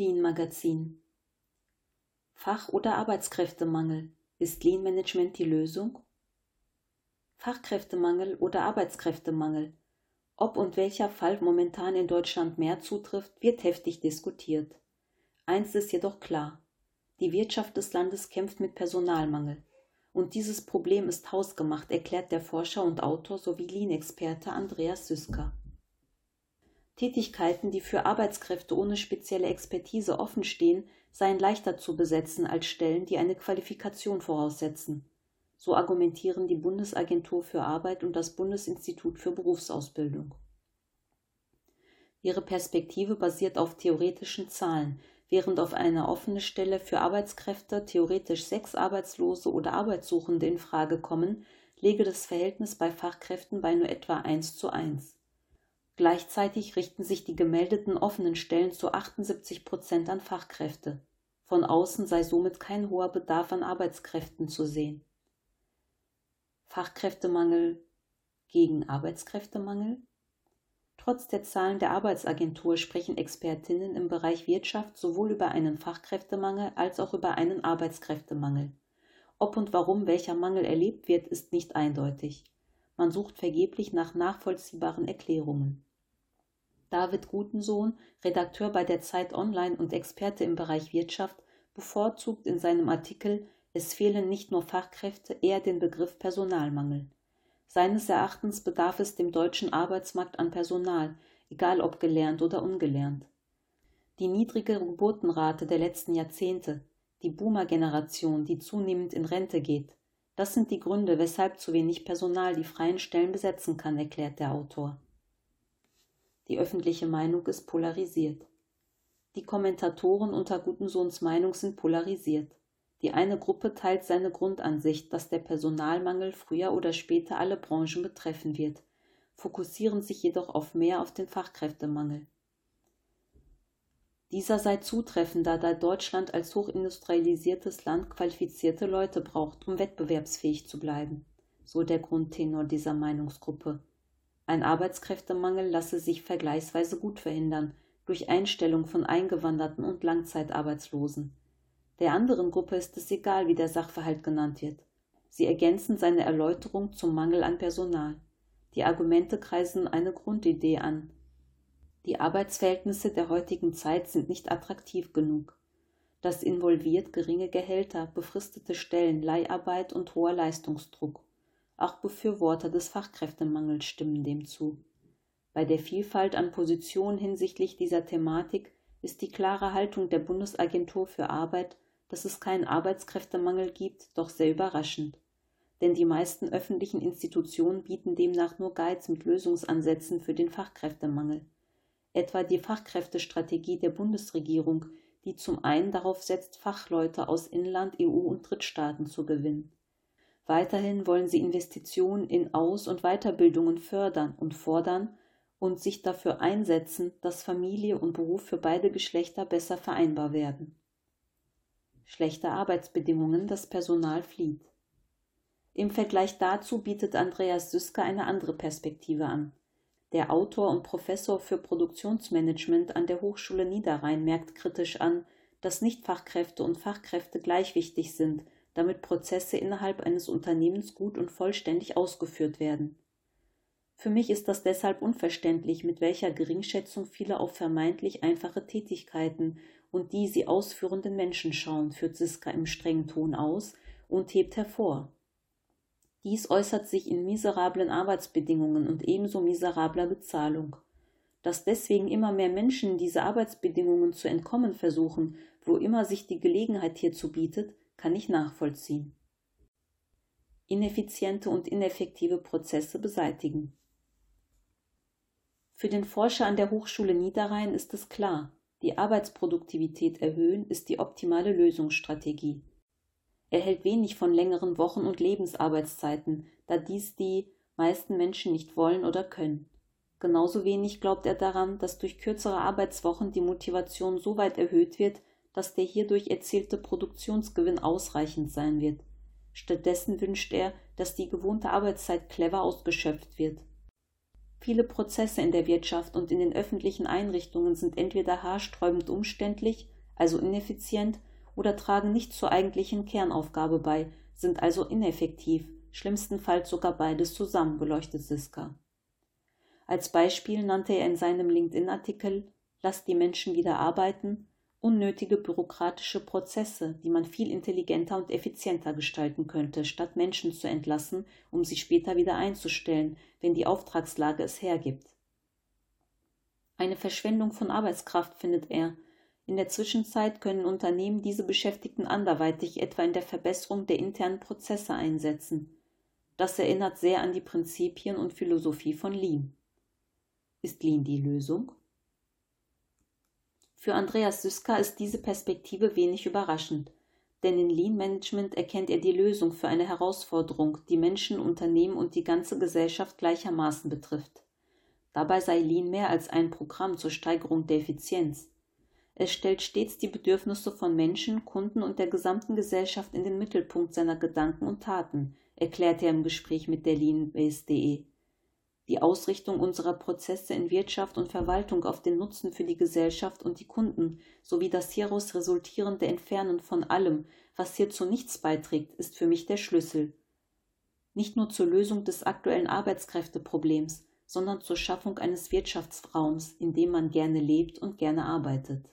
Lean Magazin. Fach- oder Arbeitskräftemangel. Ist Lean Management die Lösung? Fachkräftemangel oder Arbeitskräftemangel. Ob und welcher Fall momentan in Deutschland mehr zutrifft, wird heftig diskutiert. Eins ist jedoch klar. Die Wirtschaft des Landes kämpft mit Personalmangel. Und dieses Problem ist hausgemacht, erklärt der Forscher und Autor sowie Lean-Experte Andreas Süsker. Tätigkeiten, die für Arbeitskräfte ohne spezielle Expertise offenstehen, seien leichter zu besetzen als Stellen, die eine Qualifikation voraussetzen. So argumentieren die Bundesagentur für Arbeit und das Bundesinstitut für Berufsausbildung. Ihre Perspektive basiert auf theoretischen Zahlen, während auf eine offene Stelle für Arbeitskräfte theoretisch sechs Arbeitslose oder Arbeitssuchende in Frage kommen, lege das Verhältnis bei Fachkräften bei nur etwa 1 zu 1. Gleichzeitig richten sich die gemeldeten offenen Stellen zu 78 Prozent an Fachkräfte. Von außen sei somit kein hoher Bedarf an Arbeitskräften zu sehen. Fachkräftemangel gegen Arbeitskräftemangel? Trotz der Zahlen der Arbeitsagentur sprechen Expertinnen im Bereich Wirtschaft sowohl über einen Fachkräftemangel als auch über einen Arbeitskräftemangel. Ob und warum welcher Mangel erlebt wird, ist nicht eindeutig. Man sucht vergeblich nach nachvollziehbaren Erklärungen. David Gutensohn, Redakteur bei der Zeit Online und Experte im Bereich Wirtschaft, bevorzugt in seinem Artikel Es fehlen nicht nur Fachkräfte eher den Begriff Personalmangel. Seines Erachtens bedarf es dem deutschen Arbeitsmarkt an Personal, egal ob gelernt oder ungelernt. Die niedrige Geburtenrate der letzten Jahrzehnte, die Boomer-Generation, die zunehmend in Rente geht, das sind die Gründe, weshalb zu wenig Personal die freien Stellen besetzen kann, erklärt der Autor. Die öffentliche Meinung ist polarisiert. Die Kommentatoren unter Gutensohns Meinung sind polarisiert. Die eine Gruppe teilt seine Grundansicht, dass der Personalmangel früher oder später alle Branchen betreffen wird, fokussieren sich jedoch auf mehr auf den Fachkräftemangel. Dieser sei zutreffender, da Deutschland als hochindustrialisiertes Land qualifizierte Leute braucht, um wettbewerbsfähig zu bleiben, so der Grundtenor dieser Meinungsgruppe. Ein Arbeitskräftemangel lasse sich vergleichsweise gut verhindern durch Einstellung von Eingewanderten und Langzeitarbeitslosen. Der anderen Gruppe ist es egal, wie der Sachverhalt genannt wird. Sie ergänzen seine Erläuterung zum Mangel an Personal. Die Argumente kreisen eine Grundidee an. Die Arbeitsverhältnisse der heutigen Zeit sind nicht attraktiv genug. Das involviert geringe Gehälter, befristete Stellen, Leiharbeit und hoher Leistungsdruck. Auch Befürworter des Fachkräftemangels stimmen dem zu. Bei der Vielfalt an Positionen hinsichtlich dieser Thematik ist die klare Haltung der Bundesagentur für Arbeit dass es keinen Arbeitskräftemangel gibt, doch sehr überraschend. Denn die meisten öffentlichen Institutionen bieten demnach nur Guides mit Lösungsansätzen für den Fachkräftemangel. Etwa die Fachkräftestrategie der Bundesregierung, die zum einen darauf setzt, Fachleute aus Inland, EU und Drittstaaten zu gewinnen. Weiterhin wollen sie Investitionen in Aus- und Weiterbildungen fördern und fordern und sich dafür einsetzen, dass Familie und Beruf für beide Geschlechter besser vereinbar werden schlechte Arbeitsbedingungen, das Personal flieht. Im Vergleich dazu bietet Andreas Süsker eine andere Perspektive an. Der Autor und Professor für Produktionsmanagement an der Hochschule Niederrhein merkt kritisch an, dass Nichtfachkräfte und Fachkräfte gleich wichtig sind, damit Prozesse innerhalb eines Unternehmens gut und vollständig ausgeführt werden. Für mich ist das deshalb unverständlich, mit welcher Geringschätzung viele auf vermeintlich einfache Tätigkeiten und die sie ausführenden Menschen schauen, führt Siska im strengen Ton aus und hebt hervor. Dies äußert sich in miserablen Arbeitsbedingungen und ebenso miserabler Bezahlung. Dass deswegen immer mehr Menschen diese Arbeitsbedingungen zu entkommen versuchen, wo immer sich die Gelegenheit hierzu bietet, kann ich nachvollziehen. Ineffiziente und ineffektive Prozesse beseitigen. Für den Forscher an der Hochschule Niederrhein ist es klar, die Arbeitsproduktivität erhöhen ist die optimale Lösungsstrategie. Er hält wenig von längeren Wochen- und Lebensarbeitszeiten, da dies die meisten Menschen nicht wollen oder können. Genauso wenig glaubt er daran, dass durch kürzere Arbeitswochen die Motivation so weit erhöht wird, dass der hierdurch erzielte Produktionsgewinn ausreichend sein wird. Stattdessen wünscht er, dass die gewohnte Arbeitszeit clever ausgeschöpft wird. Viele Prozesse in der Wirtschaft und in den öffentlichen Einrichtungen sind entweder haarsträubend umständlich, also ineffizient, oder tragen nicht zur eigentlichen Kernaufgabe bei, sind also ineffektiv, schlimmstenfalls sogar beides zusammen, beleuchtet Siska. Als Beispiel nannte er in seinem LinkedIn-Artikel Lass die Menschen wieder arbeiten unnötige bürokratische Prozesse, die man viel intelligenter und effizienter gestalten könnte, statt Menschen zu entlassen, um sie später wieder einzustellen, wenn die Auftragslage es hergibt. Eine Verschwendung von Arbeitskraft findet er. In der Zwischenzeit können Unternehmen diese Beschäftigten anderweitig etwa in der Verbesserung der internen Prozesse einsetzen. Das erinnert sehr an die Prinzipien und Philosophie von Lean. Ist Lean die Lösung? Für Andreas Süska ist diese Perspektive wenig überraschend, denn in Lean Management erkennt er die Lösung für eine Herausforderung, die Menschen, Unternehmen und die ganze Gesellschaft gleichermaßen betrifft. Dabei sei Lean mehr als ein Programm zur Steigerung der Effizienz. Es stellt stets die Bedürfnisse von Menschen, Kunden und der gesamten Gesellschaft in den Mittelpunkt seiner Gedanken und Taten, erklärt er im Gespräch mit der Leanbase.de die Ausrichtung unserer Prozesse in Wirtschaft und Verwaltung auf den Nutzen für die Gesellschaft und die Kunden sowie das hieraus resultierende Entfernen von allem, was hierzu nichts beiträgt, ist für mich der Schlüssel. Nicht nur zur Lösung des aktuellen Arbeitskräfteproblems, sondern zur Schaffung eines Wirtschaftsraums, in dem man gerne lebt und gerne arbeitet.